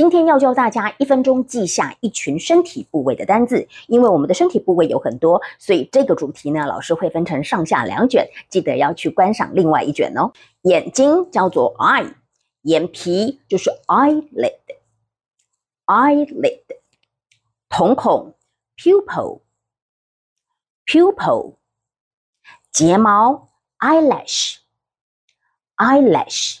今天要教大家一分钟记下一群身体部位的单字，因为我们的身体部位有很多，所以这个主题呢，老师会分成上下两卷，记得要去观赏另外一卷哦。眼睛叫做 eye，眼皮就是 eyelid，eyelid。瞳孔 pupil，pupil。睫毛 eyelash，eyelash。